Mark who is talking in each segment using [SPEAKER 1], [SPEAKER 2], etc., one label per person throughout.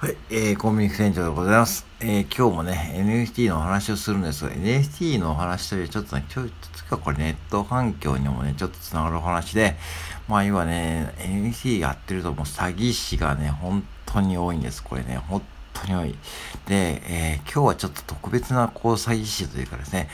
[SPEAKER 1] はい、えー、コンビニ店長でございます。えー、今日もね、NFT のお話をするんですが、NFT のお話というちょっとね、ちょっとかこれネット環境にもね、ちょっとつながるお話で、まあ今ね、NFT やってるともう詐欺師がね、本当に多いんです。これね、本当に多い。で、えー、今日はちょっと特別なこう詐欺師というかですね、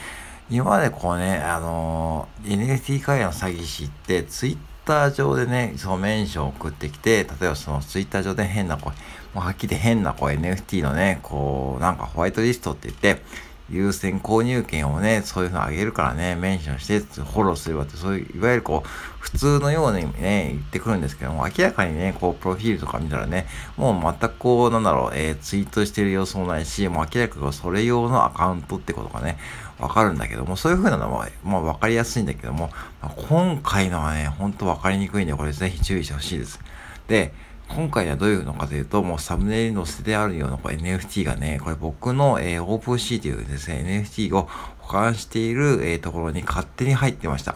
[SPEAKER 1] 今までこうね、あのー、NFT 界の詐欺師って、ツイッター上でね、そのメンションを送ってきて、例えばそのツイッター上で変な声、もうはっきり変な声 NFT のね、こう、なんかホワイトリストって言って、優先購入権をね、そういうのあげるからね、メンションして、フォローすればって、そういう、いわゆるこう、普通のようにね、言ってくるんですけども、明らかにね、こう、プロフィールとか見たらね、もう全くこう、なんだろう、えー、ツイートしてる様子もないし、もう明らかにそれ用のアカウントってことがね、わかるんだけども、そういう風なのは、まあわかりやすいんだけども、まあ、今回のはね、ほんとわかりにくいんで、これぜひ注意してほしいです。で、今回はどういうのかというと、もうサムネイル載せてあるようなこ NFT がね、これ僕の、えー、OpenC というですね、NFT を保管している、えー、ところに勝手に入ってました。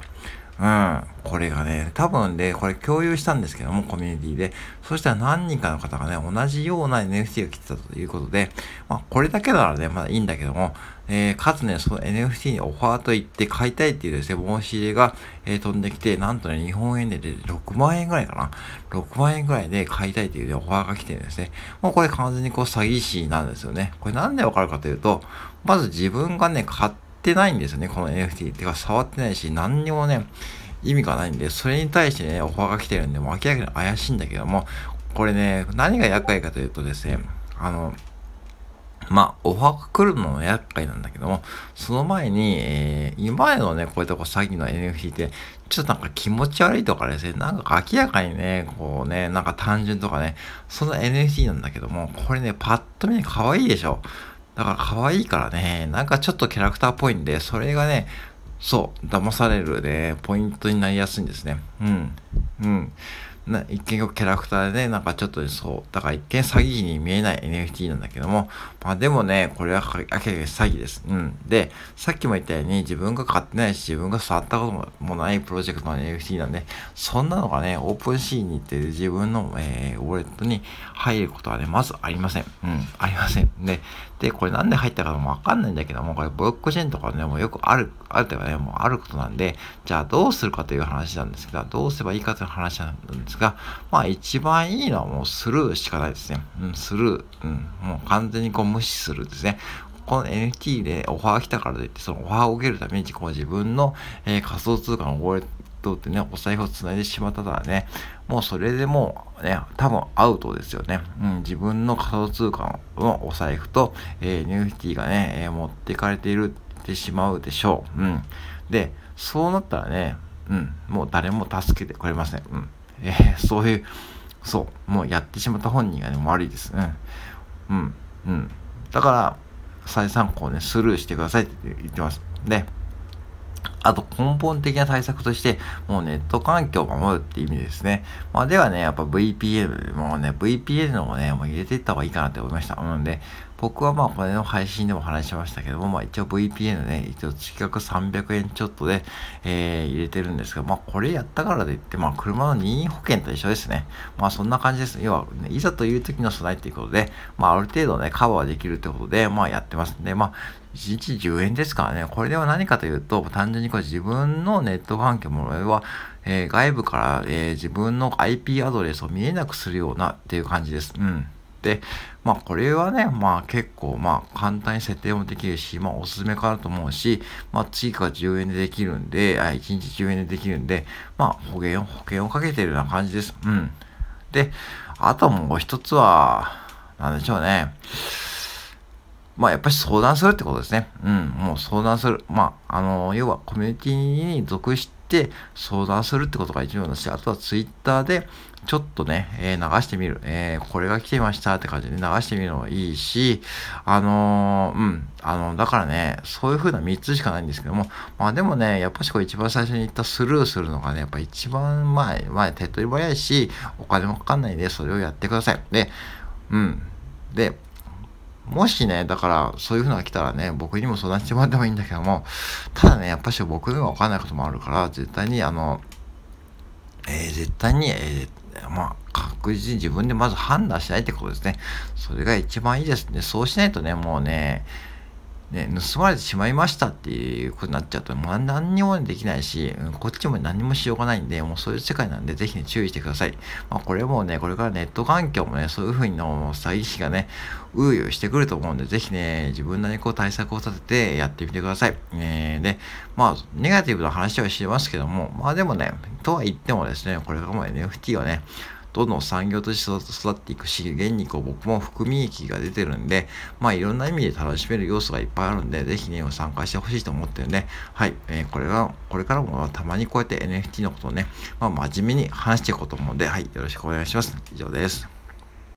[SPEAKER 1] うん。これがね、多分で、これ共有したんですけども、コミュニティで。そしたら何人かの方がね、同じような NFT が来てたということで、まあ、これだけならね、まだいいんだけども、えー、かつね、その NFT にオファーと言って買いたいっていうですね、申し入れが、えー、飛んできて、なんとね、日本円で6万円ぐらいかな。6万円ぐらいで買いたいっていう、ね、オファーが来てるんですね。もうこれ完全にこう詐欺師なんですよね。これなんでわかるかというと、まず自分がね、買ってってないんですよね、この NFT。てか、触ってないし、何にもね、意味がないんで、それに対してね、オファーが来てるんで、もう明らかに怪しいんだけども、これね、何が厄介かというとですね、あの、まあ、オファーが来るのも厄介なんだけども、その前に、えー、今までのね、こういったこう詐欺の NFT って、ちょっとなんか気持ち悪いとかですね、なんか明らかにね、こうね、なんか単純とかね、そんな NFT なんだけども、これね、パッと見可愛いでしょ。だから可愛いからね、なんかちょっとキャラクターっぽいんで、それがね、そう、騙されるね、ポイントになりやすいんですね。うん。うん。な一見キャラクターでね、なんかちょっとそう、だから一見詐欺に見えない NFT なんだけども、まあでもね、これは明らかに詐欺です。うん。で、さっきも言ったように自分が買ってないし、自分が触ったこともないプロジェクトの NFT なんで、そんなのがね、オープンシーンに行って自分の、えー、ウォレットに入ることはね、まずありません。うん、ありません。で、で、これなんで入ったかもわかんないんだけども、これブロックチェーンとかね、もうよくある、あるというかね、もうあることなんで、じゃあどうするかという話なんですけど、どうすればいいかという話なんですが、まあ一番いいのはもうスルーしかないですね。うん、スルー。うん、もう完全にこう無視するですね。この NFT でオファー来たからといって、そのオファーを受けるために、こう自分の、えー、仮想通貨のウォレットってね、お財布を繋いでしまったらね、もうそれでもうね、多分アウトですよね。うん、自分の仮想通貨のお財布と、えー、NFT がね、えー、持ってかれているってしまうでしょう。うん。で、そうなったらね、うん、もう誰も助けてくれません。うん。えー、そういう、そう、もうやってしまった本人がね、悪いです。うん。うん。うん。だから、再参考ね、スルーしてくださいって言ってます。で、あと根本的な対策として、もうネット環境を守るって意味ですね。まあではね、やっぱ VPN、もうね、VPN をね、もう入れていった方がいいかなって思いました。なので、僕はまあこれの配信でも話しましたけども、まあ一応 VPN ね、一応月額300円ちょっとで、えー、入れてるんですが、まあこれやったからといって、まあ車の任意保険と一緒ですね。まあそんな感じです。要は、ね、いざという時の備えっていうことで、まあある程度ね、カバーできるってことで、まあやってますんで、まあ1日10円ですからね。これでは何かというと、単純にこれ自分のネット環境も、は、えー、外部から、えー、自分の IP アドレスを見えなくするようなっていう感じです。うん。で、まあこれはね、まあ結構まあ簡単に設定もできるし、まあおすすめかなと思うし、まあ追加10円でできるんで、あ1日10円でできるんで、まあ保険を、保険をかけてるような感じです。うん。で、あともう一つは、なんでしょうね。まあやっぱり相談するってことですね。うん、もう相談する。まあ、あの、要はコミュニティに属して相談するってことが一番だし、あとはツイッターでちょっとね、えー、流してみる。えー、これが来てましたって感じで流してみるのもいいし、あのー、うん、あの、だからね、そういう風な3つしかないんですけども、まあでもね、やっぱしこれ一番最初に言ったスルーするのがね、やっぱ一番前、前、手っ取り早いし、お金もかかんないんで、それをやってください。で、うん。で、もしね、だから、そういう風のが来たらね、僕にも相談してもらってもいいんだけども、ただね、やっぱし僕にはわかんないこともあるから、絶対に、あの、えー、絶対に、えー、まあ、確実に自分でまず判断しないってことですね。それが一番いいですね。そうしないとね、もうね、ね、盗まれてしまいましたっていうことになっちゃうと、まあ、何にもできないし、こっちも何もしようがないんで、もうそういう世界なんで、ぜひね、注意してください。まあ、これもね、これからネット環境もね、そういうふうにの詐欺師がね、ういうしてくると思うんで、ぜひね、自分なりにこう対策を立ててやってみてください。えー、で、まあ、ネガティブな話はしてますけども、まあでもね、とは言ってもですね、これからも NFT はね、どんどん産業として育っていくし、現にこう僕も含み益が出てるんで、まあいろんな意味で楽しめる要素がいっぱいあるんで、ぜひね、参加してほしいと思ってるんで、はい、えー、これは、これからもたまにこうやって NFT のことをね、まあ真面目に話していこうと思うんで、はい、よろしくお願いします。以上です。